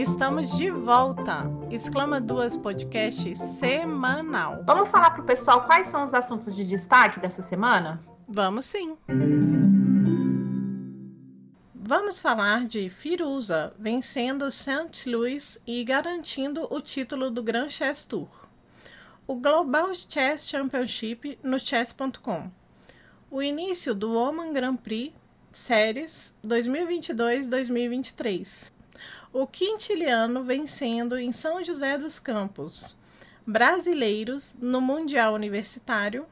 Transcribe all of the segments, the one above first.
estamos de volta. Exclama Duas Podcast semanal. Vamos falar para o pessoal quais são os assuntos de destaque dessa semana? Vamos sim. Vamos falar de Firuza vencendo St. Louis e garantindo o título do Grand Chess Tour. O Global Chess Championship no chess.com. O início do Woman Grand Prix Séries 2022-2023 o quintiliano vencendo em São José dos Campos, brasileiros no Mundial Universitário,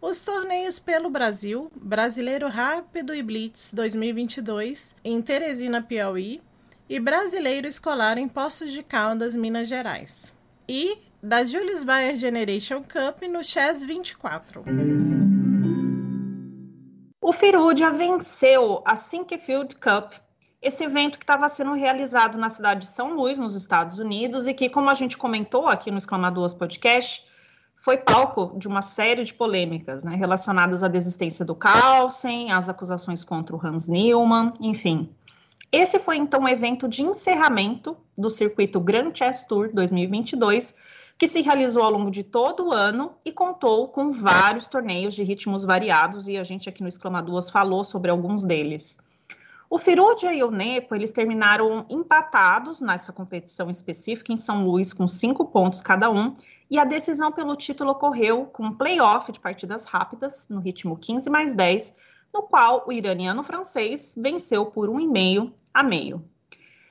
os torneios pelo Brasil, Brasileiro Rápido e Blitz 2022 em Teresina, Piauí, e Brasileiro Escolar em Poços de Caldas, Minas Gerais. E da Julius Baer Generation Cup no Chess 24. O Firudia venceu a Sinquefield Cup esse evento que estava sendo realizado na cidade de São Luís, nos Estados Unidos, e que, como a gente comentou aqui no Exclamaduas Podcast, foi palco de uma série de polêmicas né, relacionadas à desistência do Carlsen, às acusações contra o Hans Newman, enfim. Esse foi então o evento de encerramento do circuito Grand Chess Tour 2022, que se realizou ao longo de todo o ano e contou com vários torneios de ritmos variados, e a gente aqui no Exclamaduas falou sobre alguns deles. O Firudia e o Nepo, eles terminaram empatados nessa competição específica em São Luís, com cinco pontos cada um, e a decisão pelo título ocorreu com um playoff de partidas rápidas, no ritmo 15 mais 10, no qual o iraniano francês venceu por um e meio a meio.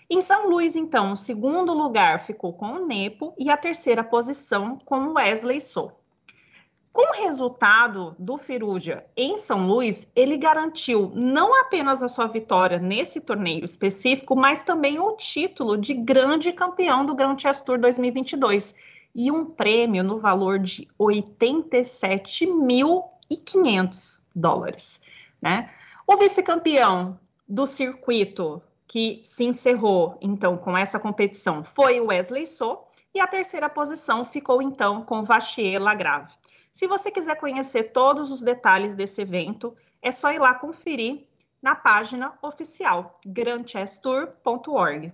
Em São Luís, então, o segundo lugar ficou com o Nepo e a terceira posição com o Wesley So. Com o resultado do Firuja em São Luís, ele garantiu não apenas a sua vitória nesse torneio específico, mas também o título de grande campeão do Grand Chess Tour 2022 e um prêmio no valor de 87.500 dólares, né? O vice-campeão do circuito que se encerrou então com essa competição foi Wesley So e a terceira posição ficou então com Vachier Lagrave. Se você quiser conhecer todos os detalhes desse evento, é só ir lá conferir na página oficial grandchesstour.org.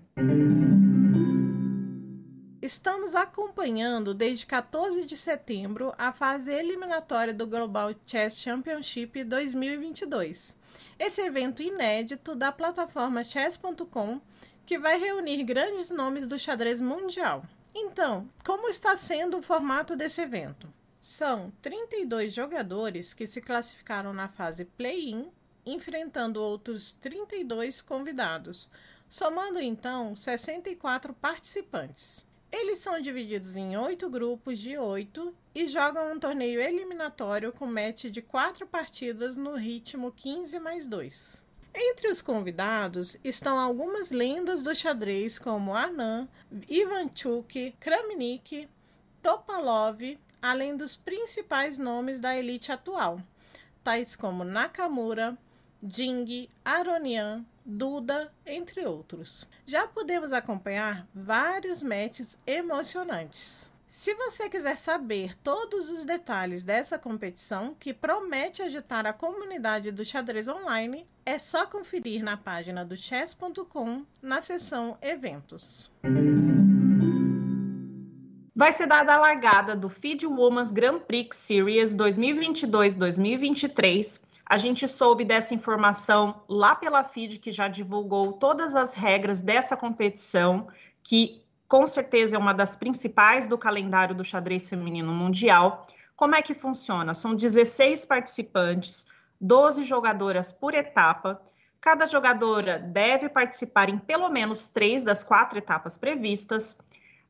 Estamos acompanhando desde 14 de setembro a fase eliminatória do Global Chess Championship 2022. Esse evento inédito da plataforma chess.com que vai reunir grandes nomes do xadrez mundial. Então, como está sendo o formato desse evento? São 32 jogadores que se classificaram na fase play-in, enfrentando outros 32 convidados, somando então 64 participantes. Eles são divididos em oito grupos de oito e jogam um torneio eliminatório com match de quatro partidas no ritmo 15 mais 2. Entre os convidados estão algumas lendas do xadrez como Anand, Ivanchuk, Kramnik, Topalov, além dos principais nomes da elite atual, tais como Nakamura, Jing, Aronian, Duda, entre outros. Já podemos acompanhar vários matches emocionantes. Se você quiser saber todos os detalhes dessa competição, que promete agitar a comunidade do xadrez online, é só conferir na página do chess.com na seção Eventos vai ser dada a largada do Feed Women's Grand Prix Series 2022-2023. A gente soube dessa informação lá pela Feed, que já divulgou todas as regras dessa competição, que com certeza é uma das principais do calendário do xadrez feminino mundial. Como é que funciona? São 16 participantes, 12 jogadoras por etapa. Cada jogadora deve participar em pelo menos três das quatro etapas previstas.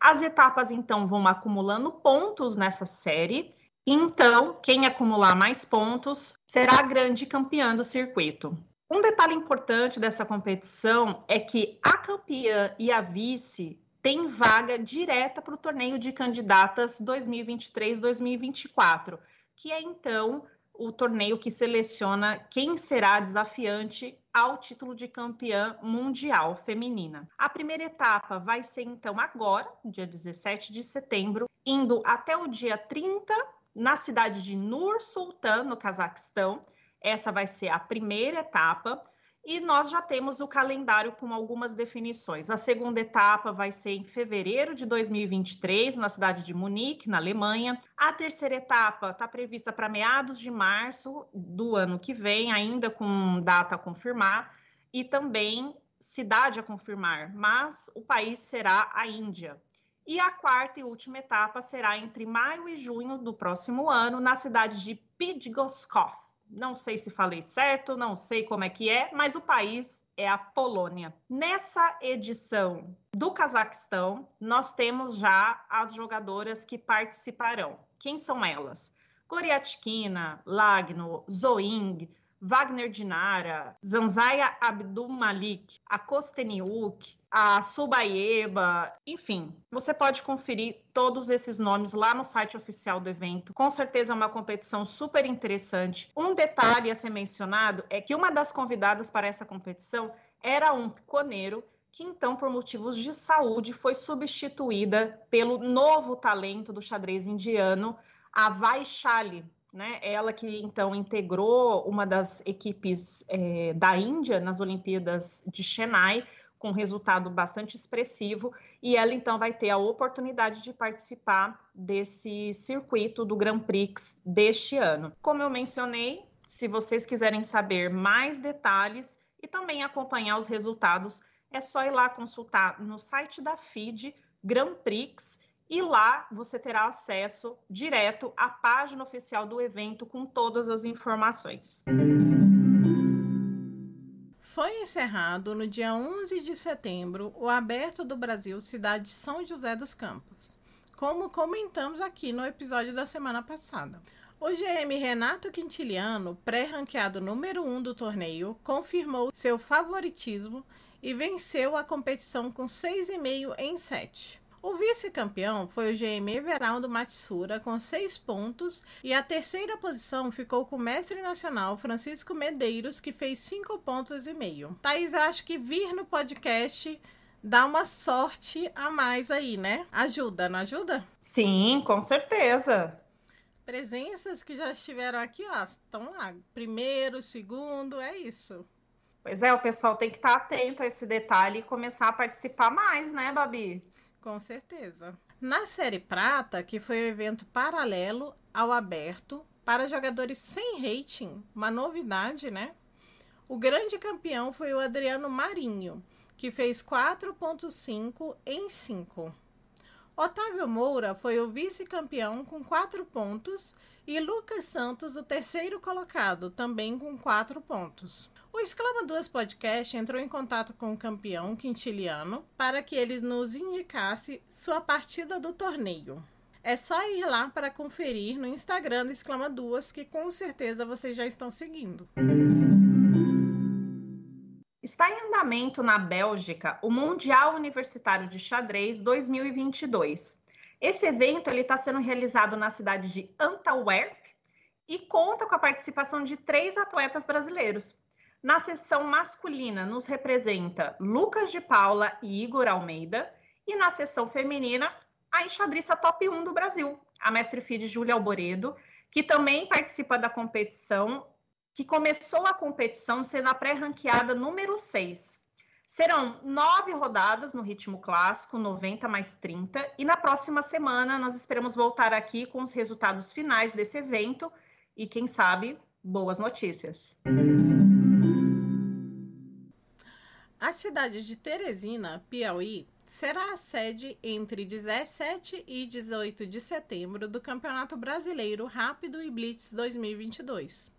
As etapas, então, vão acumulando pontos nessa série. Então, quem acumular mais pontos será a grande campeã do circuito. Um detalhe importante dessa competição é que a campeã e a vice tem vaga direta para o torneio de candidatas 2023-2024, que é então o torneio que seleciona quem será desafiante ao título de campeã mundial feminina. A primeira etapa vai ser então agora, dia 17 de setembro, indo até o dia 30 na cidade de Nur Sultan, no Cazaquistão. Essa vai ser a primeira etapa. E nós já temos o calendário com algumas definições. A segunda etapa vai ser em fevereiro de 2023, na cidade de Munique, na Alemanha. A terceira etapa está prevista para meados de março do ano que vem, ainda com data a confirmar, e também cidade a confirmar, mas o país será a Índia. E a quarta e última etapa será entre maio e junho do próximo ano, na cidade de Pidgoskov não sei se falei certo, não sei como é que é, mas o país é a Polônia. Nessa edição do Cazaquistão, nós temos já as jogadoras que participarão. Quem são elas? Goriatkina, Lagno, Zoing, Wagner Dinara, Zanzaya Abdulmalik, a Kosteniuk, a Subaeba, enfim, você pode conferir todos esses nomes lá no site oficial do evento. Com certeza é uma competição super interessante. Um detalhe a ser mencionado é que uma das convidadas para essa competição era um piconeiro que então, por motivos de saúde, foi substituída pelo novo talento do xadrez indiano, a Vaishali, né? Ela que então integrou uma das equipes é, da Índia nas Olimpíadas de Chennai, com resultado bastante expressivo, e ela então vai ter a oportunidade de participar desse circuito do Grand Prix deste ano. Como eu mencionei, se vocês quiserem saber mais detalhes e também acompanhar os resultados, é só ir lá consultar no site da FIDE Grand Prix e lá você terá acesso direto à página oficial do evento com todas as informações. Foi encerrado no dia 11 de setembro o Aberto do Brasil Cidade São José dos Campos, como comentamos aqui no episódio da semana passada. O GM Renato Quintiliano, pré-ranqueado número 1 um do torneio, confirmou seu favoritismo e venceu a competição com 6,5 em 7. O vice-campeão foi o GM Everaldo Matsura, com seis pontos, e a terceira posição ficou com o mestre nacional Francisco Medeiros, que fez cinco pontos e meio. Thaís, eu acho que vir no podcast dá uma sorte a mais aí, né? Ajuda, não ajuda? Sim, com certeza. Presenças que já estiveram aqui, ó, estão lá. Primeiro, segundo, é isso. Pois é, o pessoal tem que estar atento a esse detalhe e começar a participar mais, né, Babi? Com certeza. Na Série Prata, que foi o evento paralelo ao aberto para jogadores sem rating, uma novidade, né? O grande campeão foi o Adriano Marinho, que fez 4.5 em 5. Otávio Moura foi o vice-campeão com 4 pontos e Lucas Santos o terceiro colocado, também com 4 pontos. O Exclama Duas Podcast entrou em contato com o campeão quintiliano para que ele nos indicasse sua partida do torneio. É só ir lá para conferir no Instagram do Exclama Duas, que com certeza vocês já estão seguindo. Está em andamento na Bélgica o Mundial Universitário de Xadrez 2022. Esse evento está sendo realizado na cidade de Antwerp e conta com a participação de três atletas brasileiros. Na seção masculina, nos representa Lucas de Paula e Igor Almeida. E na seção feminina, a enxadrista top 1 do Brasil, a mestre FIDE Júlia Alboredo, que também participa da competição, que começou a competição sendo a pré-ranqueada número 6. Serão nove rodadas no ritmo clássico, 90 mais 30, e na próxima semana nós esperamos voltar aqui com os resultados finais desse evento e, quem sabe, boas notícias. A cidade de Teresina, Piauí, será a sede entre 17 e 18 de setembro do Campeonato Brasileiro Rápido e Blitz 2022.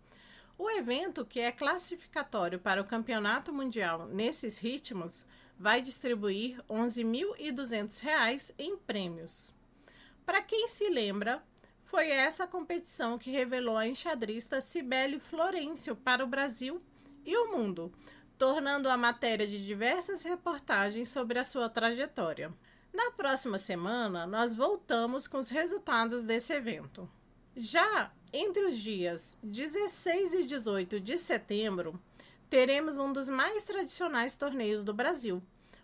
O evento, que é classificatório para o Campeonato Mundial nesses ritmos, vai distribuir R$ 11.200 em prêmios. Para quem se lembra, foi essa competição que revelou a enxadrista Cibele Florencio para o Brasil e o mundo, tornando a matéria de diversas reportagens sobre a sua trajetória. Na próxima semana, nós voltamos com os resultados desse evento. Já entre os dias 16 e 18 de setembro, teremos um dos mais tradicionais torneios do Brasil,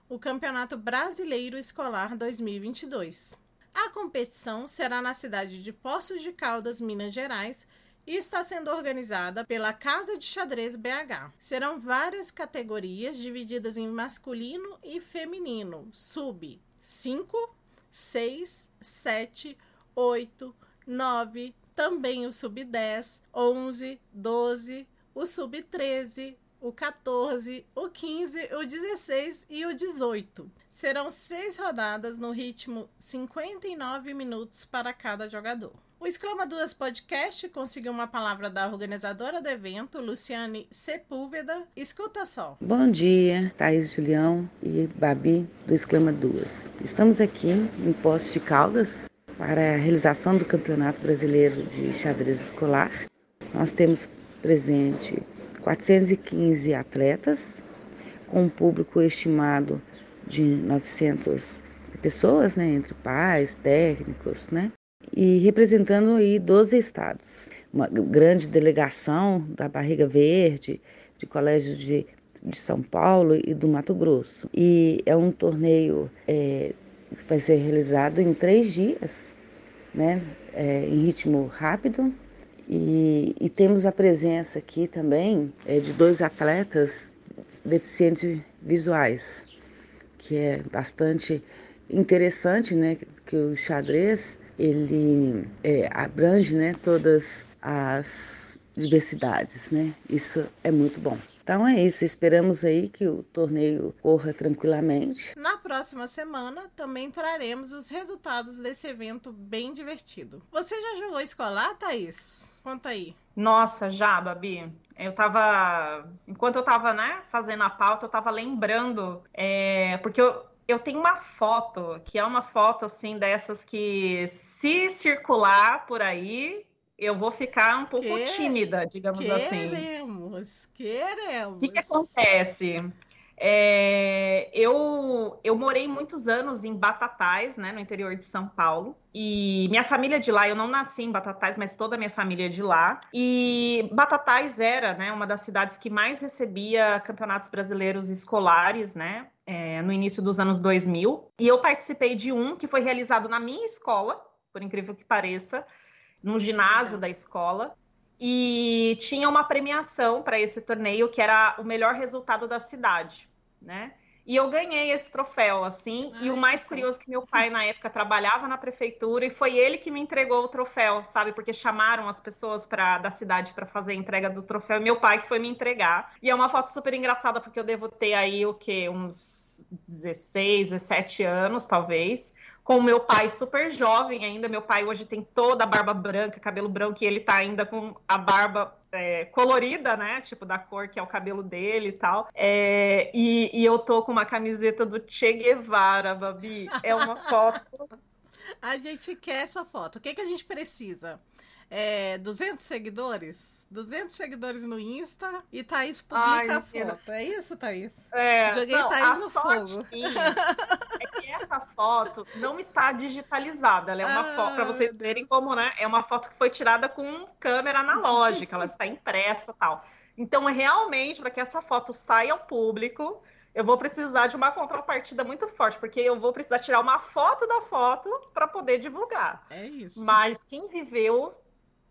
o Campeonato Brasileiro Escolar 2022. A competição será na cidade de Poços de Caldas, Minas Gerais, e está sendo organizada pela Casa de Xadrez BH. Serão várias categorias divididas em masculino e feminino, sub 5, 6, 7, 8, 9, também o sub 10, 11, 12, o sub 13, o 14, o 15, o 16 e o 18. Serão seis rodadas no ritmo 59 minutos para cada jogador. O Exclama Duas Podcast conseguiu uma palavra da organizadora do evento, Luciane Sepúlveda. Escuta só. Bom dia, Thaís Julião e Babi do Exclama Duas. Estamos aqui em Poços de Caldas para a realização do Campeonato Brasileiro de Xadrez Escolar. Nós temos presente 415 atletas, com um público estimado de 900 pessoas, né, entre pais, técnicos, né, e representando aí 12 estados. Uma grande delegação da Barriga Verde, de colégios de, de São Paulo e do Mato Grosso. E é um torneio é, que vai ser realizado em três dias, né, é, em ritmo rápido, e, e temos a presença aqui também é, de dois atletas deficientes visuais, que é bastante interessante, né? Que o xadrez ele é, abrange, né? Todas as diversidades, né? Isso é muito bom. Então é isso, esperamos aí que o torneio corra tranquilamente. Na próxima semana também traremos os resultados desse evento bem divertido. Você já jogou escolar, Thaís? Conta aí. Nossa, já, Babi. Eu tava. Enquanto eu tava, né, fazendo a pauta, eu tava lembrando. É... Porque eu, eu tenho uma foto, que é uma foto assim dessas que se circular por aí, eu vou ficar um pouco que... tímida, digamos queremos, assim. Queremos, queremos. O que, que acontece? É, eu, eu morei muitos anos em Batatais, né, no interior de São Paulo. E minha família de lá, eu não nasci em Batatais, mas toda a minha família é de lá. E Batatais era, né, uma das cidades que mais recebia campeonatos brasileiros escolares, né, é, no início dos anos 2000. E eu participei de um que foi realizado na minha escola, por incrível que pareça, no ginásio da escola. E tinha uma premiação para esse torneio que era o melhor resultado da cidade, né? E eu ganhei esse troféu, assim. Ai, e o mais curioso é que meu pai, na época, trabalhava na prefeitura e foi ele que me entregou o troféu, sabe? Porque chamaram as pessoas pra, da cidade para fazer a entrega do troféu e meu pai que foi me entregar. E é uma foto super engraçada, porque eu devo ter aí o quê? Uns 16, 17 anos, talvez com meu pai super jovem ainda. Meu pai hoje tem toda a barba branca, cabelo branco, e ele tá ainda com a barba é, colorida, né? Tipo, da cor que é o cabelo dele e tal. É, e, e, eu tô com uma camiseta do Che Guevara, Babi. É uma foto. a gente quer essa foto. O que, que a gente precisa? É, 200 seguidores? 200 seguidores no Insta e Thaís publica Ai, a foto. É isso, Thaís? É, Joguei não, Thaís no fogo. É que essa foto não está digitalizada. Ela é uma ah, foto, para vocês verem como, né? É uma foto que foi tirada com câmera analógica, ela está impressa tal. Então, realmente, para que essa foto saia ao público, eu vou precisar de uma contrapartida muito forte, porque eu vou precisar tirar uma foto da foto para poder divulgar. É isso. Mas quem viveu,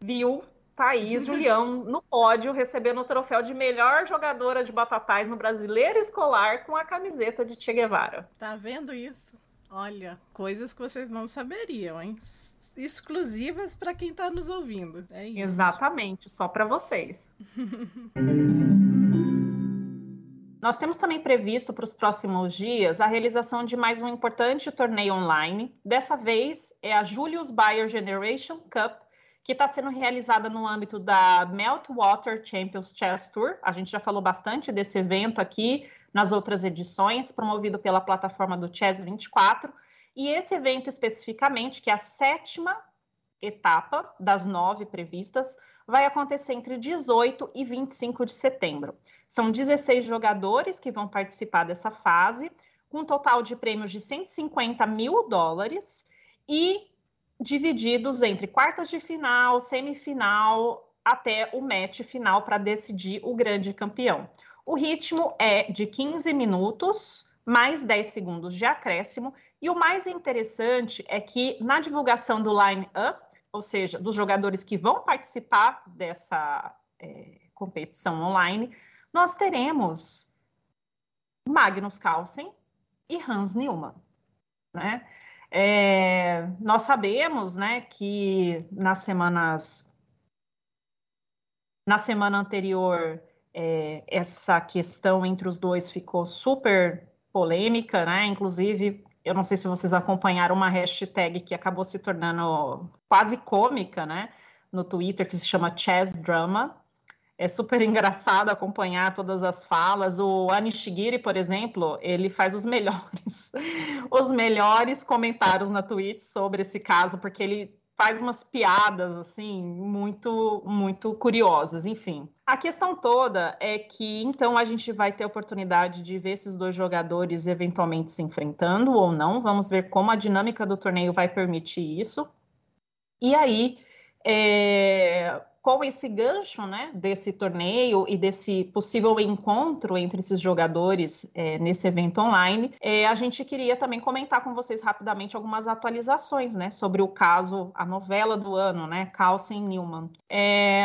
viu Thaís Julião no pódio, recebendo o troféu de melhor jogadora de batatais no Brasileiro Escolar com a camiseta de Che Guevara. Tá vendo isso? Olha, coisas que vocês não saberiam, hein? Exclusivas para quem está nos ouvindo. É isso. Exatamente, só para vocês. Nós temos também previsto para os próximos dias a realização de mais um importante torneio online. Dessa vez é a Julius Bayer Generation Cup que está sendo realizada no âmbito da Meltwater Champions Chess Tour. A gente já falou bastante desse evento aqui nas outras edições, promovido pela plataforma do Chess 24. E esse evento especificamente, que é a sétima etapa das nove previstas, vai acontecer entre 18 e 25 de setembro. São 16 jogadores que vão participar dessa fase. com um total de prêmios de 150 mil dólares e divididos entre quartas de final, semifinal, até o match final para decidir o grande campeão. O ritmo é de 15 minutos, mais 10 segundos de acréscimo, e o mais interessante é que na divulgação do line-up, ou seja, dos jogadores que vão participar dessa é, competição online, nós teremos Magnus Carlsen e Hans Newman, né? É, nós sabemos, né, que nas semanas na semana anterior é, essa questão entre os dois ficou super polêmica, né? Inclusive, eu não sei se vocês acompanharam uma hashtag que acabou se tornando quase cômica, né? No Twitter, que se chama Chess Drama. É super engraçado acompanhar todas as falas. O Anishigiri, por exemplo, ele faz os melhores, os melhores comentários na Twitch sobre esse caso, porque ele faz umas piadas assim muito muito curiosas, enfim. A questão toda é que então a gente vai ter oportunidade de ver esses dois jogadores eventualmente se enfrentando ou não. Vamos ver como a dinâmica do torneio vai permitir isso. E aí, é, com esse gancho né, desse torneio e desse possível encontro entre esses jogadores é, nesse evento online, é, a gente queria também comentar com vocês rapidamente algumas atualizações né, sobre o caso, a novela do ano, né, Carlsen Newman. É,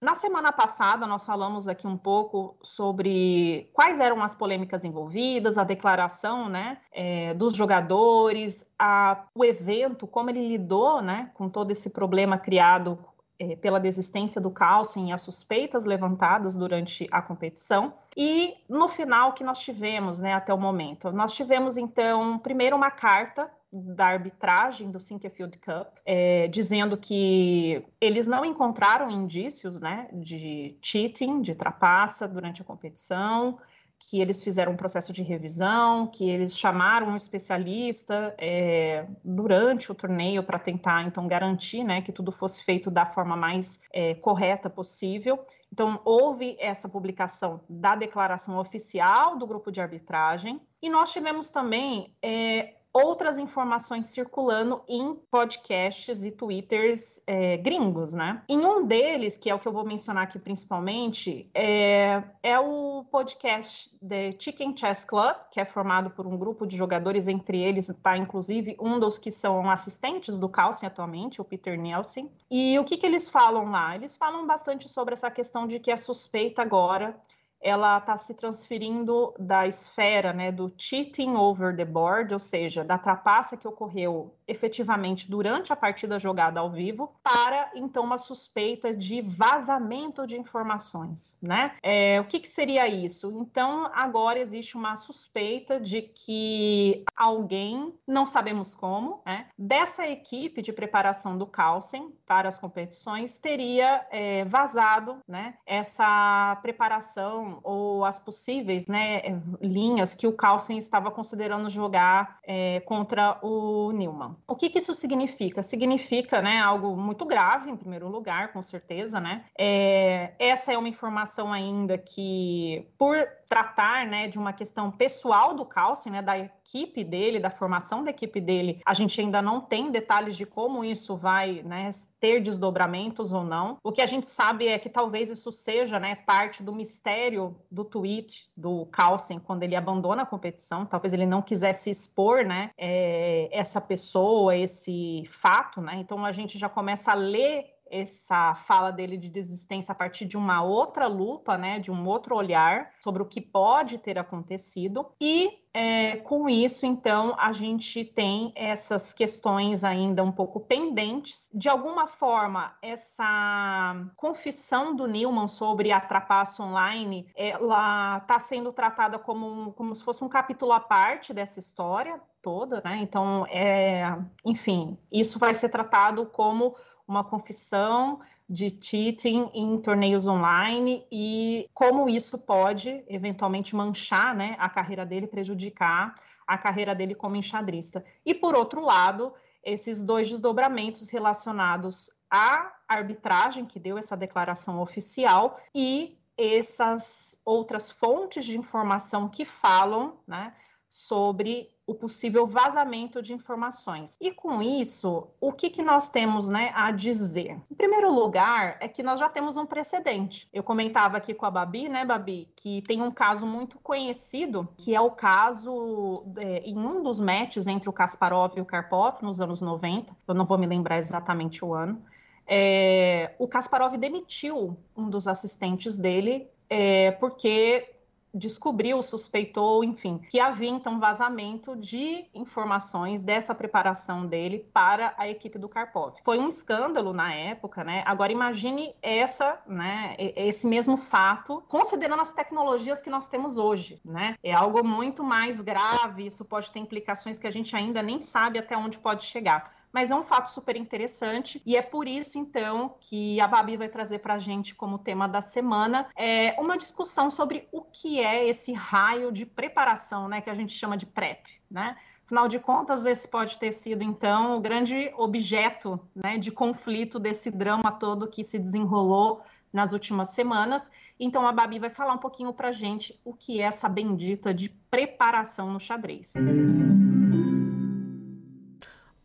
na semana passada, nós falamos aqui um pouco sobre quais eram as polêmicas envolvidas, a declaração né, é, dos jogadores, a, o evento, como ele lidou né, com todo esse problema criado é, pela desistência do cálcio e as suspeitas levantadas durante a competição. E no final que nós tivemos, né, até o momento, nós tivemos então primeiro uma carta da arbitragem do Sinquefield Cup, é, dizendo que eles não encontraram indícios né, de cheating, de trapaça durante a competição, que eles fizeram um processo de revisão, que eles chamaram um especialista é, durante o torneio para tentar então garantir né, que tudo fosse feito da forma mais é, correta possível. Então houve essa publicação da declaração oficial do grupo de arbitragem e nós tivemos também é, outras informações circulando em podcasts e twitters é, gringos, né? Em um deles, que é o que eu vou mencionar aqui principalmente, é, é o podcast The Chicken Chess Club, que é formado por um grupo de jogadores, entre eles está inclusive um dos que são assistentes do Carlsen atualmente, o Peter Nielsen. E o que, que eles falam lá? Eles falam bastante sobre essa questão de que a suspeita agora ela está se transferindo da esfera né, do cheating over the board, ou seja, da trapaça que ocorreu efetivamente durante a partida jogada ao vivo, para então uma suspeita de vazamento de informações. Né? É, o que, que seria isso? Então, agora existe uma suspeita de que alguém, não sabemos como, né, dessa equipe de preparação do Carlsen para as competições teria é, vazado né, essa preparação ou as possíveis né, linhas que o Carlsen estava considerando jogar é, contra o Newman. O que, que, isso significa? Significa né, algo muito grave, em primeiro lugar, com certeza. Né? É, essa é uma informação ainda que, por tratar né, de uma questão pessoal do Carlsen, né, da equipe dele, da formação da equipe dele, a gente ainda não tem detalhes de como isso vai né, ter desdobramentos ou não. O que a gente sabe é que talvez isso seja né, parte do mistério do tweet do Carlsen quando ele abandona a competição. Talvez ele não quisesse expor né, é, essa pessoa, esse fato. Né? Então a gente já começa a ler essa fala dele de desistência a partir de uma outra lupa, né, de um outro olhar sobre o que pode ter acontecido. E é, com isso, então, a gente tem essas questões ainda um pouco pendentes. De alguma forma, essa confissão do Newman sobre a trapaça online, ela está sendo tratada como, um, como se fosse um capítulo à parte dessa história toda, né? Então, é, enfim, isso vai ser tratado como uma confissão de cheating em torneios online e como isso pode eventualmente manchar né, a carreira dele, prejudicar a carreira dele como enxadrista. E por outro lado, esses dois desdobramentos relacionados à arbitragem que deu essa declaração oficial e essas outras fontes de informação que falam, né, sobre o possível vazamento de informações. E com isso, o que, que nós temos né, a dizer? Em primeiro lugar, é que nós já temos um precedente. Eu comentava aqui com a Babi, né, Babi, que tem um caso muito conhecido, que é o caso é, em um dos matches entre o Kasparov e o Karpov, nos anos 90, eu não vou me lembrar exatamente o ano. É, o Kasparov demitiu um dos assistentes dele é, porque descobriu, suspeitou, enfim, que havia então vazamento de informações dessa preparação dele para a equipe do Karpov. Foi um escândalo na época, né? Agora imagine essa, né, esse mesmo fato, considerando as tecnologias que nós temos hoje, né? É algo muito mais grave, isso pode ter implicações que a gente ainda nem sabe até onde pode chegar mas é um fato super interessante e é por isso, então, que a Babi vai trazer para a gente como tema da semana é, uma discussão sobre o que é esse raio de preparação, né, que a gente chama de PrEP, né? Afinal de contas, esse pode ter sido, então, o grande objeto né, de conflito desse drama todo que se desenrolou nas últimas semanas. Então, a Babi vai falar um pouquinho para a gente o que é essa bendita de preparação no xadrez.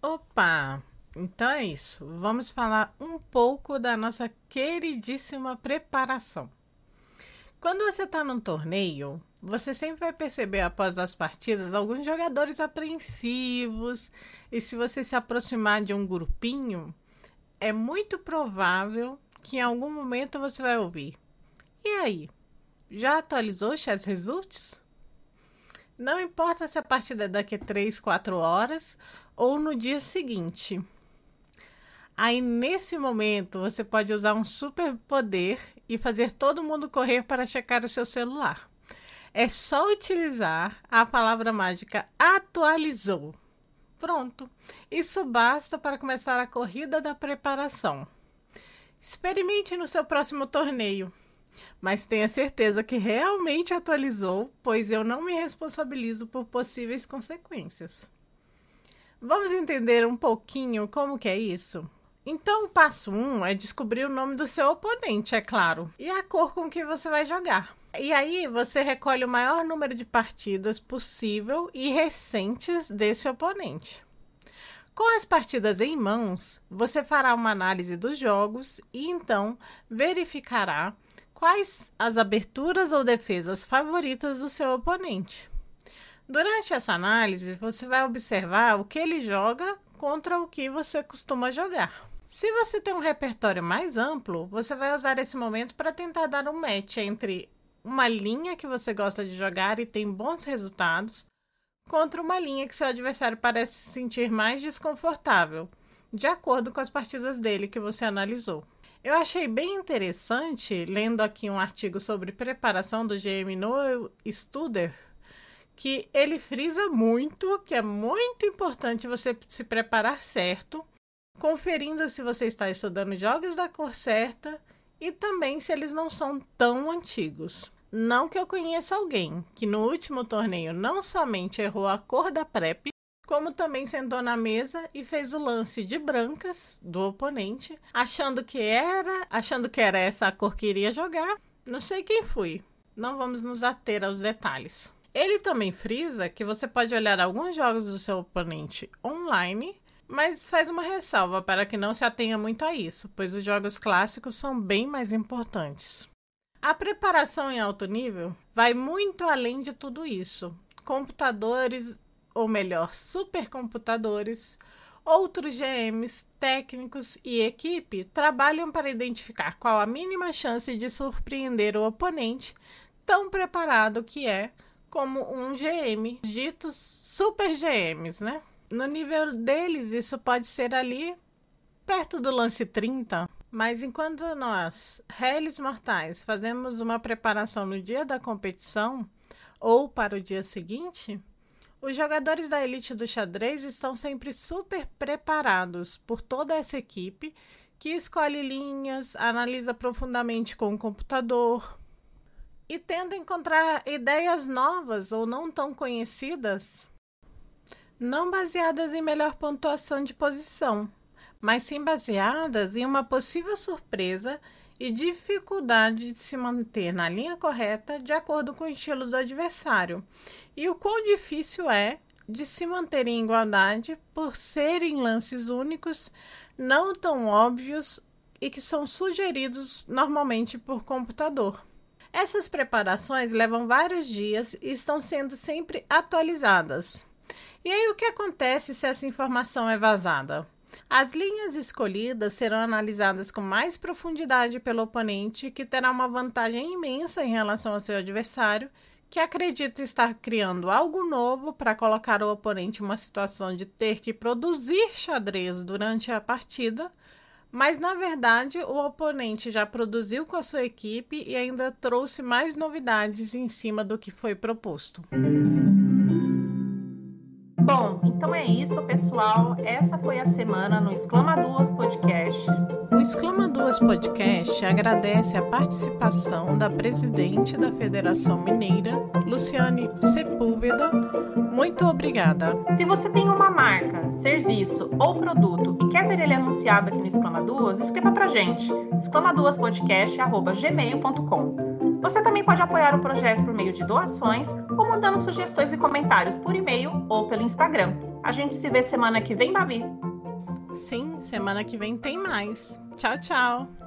Opa! Então é isso. Vamos falar um pouco da nossa queridíssima preparação. Quando você está num torneio, você sempre vai perceber após as partidas alguns jogadores apreensivos, e se você se aproximar de um grupinho, é muito provável que em algum momento você vai ouvir. E aí? Já atualizou Chess Results? Não importa se a partida é daqui a 3, 4 horas ou no dia seguinte. Aí, nesse momento, você pode usar um super poder e fazer todo mundo correr para checar o seu celular. É só utilizar a palavra mágica atualizou. Pronto. Isso basta para começar a corrida da preparação. Experimente no seu próximo torneio. Mas tenha certeza que realmente atualizou, pois eu não me responsabilizo por possíveis consequências. Vamos entender um pouquinho como que é isso? Então, o passo 1 um é descobrir o nome do seu oponente, é claro, e a cor com que você vai jogar. E aí, você recolhe o maior número de partidas possível e recentes desse oponente. Com as partidas em mãos, você fará uma análise dos jogos e então verificará quais as aberturas ou defesas favoritas do seu oponente. Durante essa análise, você vai observar o que ele joga contra o que você costuma jogar. Se você tem um repertório mais amplo, você vai usar esse momento para tentar dar um match entre uma linha que você gosta de jogar e tem bons resultados contra uma linha que seu adversário parece se sentir mais desconfortável, de acordo com as partidas dele que você analisou. Eu achei bem interessante, lendo aqui um artigo sobre preparação do GM Noel Studer, que ele frisa muito que é muito importante você se preparar certo, conferindo se você está estudando jogos da cor certa e também se eles não são tão antigos. Não que eu conheça alguém que no último torneio não somente errou a cor da PrEP, como também sentou na mesa e fez o lance de brancas do oponente, achando que era, achando que era essa a cor que iria jogar. Não sei quem fui. Não vamos nos ater aos detalhes. Ele também frisa que você pode olhar alguns jogos do seu oponente online, mas faz uma ressalva para que não se atenha muito a isso, pois os jogos clássicos são bem mais importantes. A preparação em alto nível vai muito além de tudo isso. Computadores, ou melhor, supercomputadores, outros GMs, técnicos e equipe trabalham para identificar qual a mínima chance de surpreender o oponente, tão preparado que é como um GM, ditos super GMs, né? No nível deles, isso pode ser ali perto do lance 30, mas enquanto nós, réis mortais, fazemos uma preparação no dia da competição ou para o dia seguinte, os jogadores da elite do xadrez estão sempre super preparados por toda essa equipe que escolhe linhas, analisa profundamente com o computador, e tenta encontrar ideias novas ou não tão conhecidas, não baseadas em melhor pontuação de posição, mas sim baseadas em uma possível surpresa e dificuldade de se manter na linha correta de acordo com o estilo do adversário, e o quão difícil é de se manter em igualdade por serem lances únicos, não tão óbvios e que são sugeridos normalmente por computador. Essas preparações levam vários dias e estão sendo sempre atualizadas. E aí o que acontece se essa informação é vazada? As linhas escolhidas serão analisadas com mais profundidade pelo oponente, que terá uma vantagem imensa em relação ao seu adversário, que acredita estar criando algo novo para colocar o oponente em uma situação de ter que produzir xadrez durante a partida, mas na verdade o oponente já produziu com a sua equipe e ainda trouxe mais novidades em cima do que foi proposto. Então é isso, pessoal. Essa foi a semana no Exclama Duas Podcast. O Exclama Duas Podcast agradece a participação da presidente da Federação Mineira, Luciane Sepúlveda. Muito obrigada. Se você tem uma marca, serviço ou produto e quer ver ele anunciado aqui no Exclama Duas, escreva pra gente. exclamaduaspodcast.gmail.com você também pode apoiar o projeto por meio de doações ou mandando sugestões e comentários por e-mail ou pelo Instagram. A gente se vê semana que vem, Babi. Sim, semana que vem tem mais. Tchau, tchau.